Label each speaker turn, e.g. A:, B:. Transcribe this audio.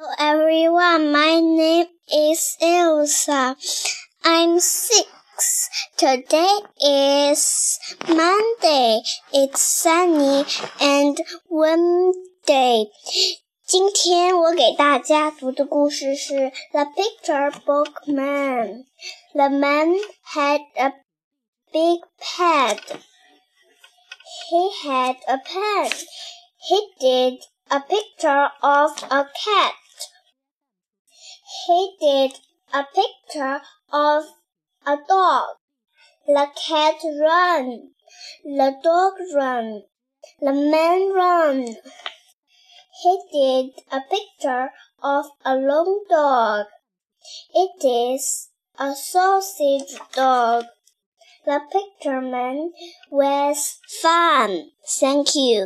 A: Hello everyone, my name is Elsa. I'm six. Today is Monday. It's sunny and windy. 今天我给大家读的故事是《The Picture Book Man》。The man had a big pet. He had a pen. He did a picture of a cat. He did a picture of a dog. The cat ran. The dog ran. The man ran. He did a picture of a long dog. It is a sausage dog. The picture man was fun. Thank you.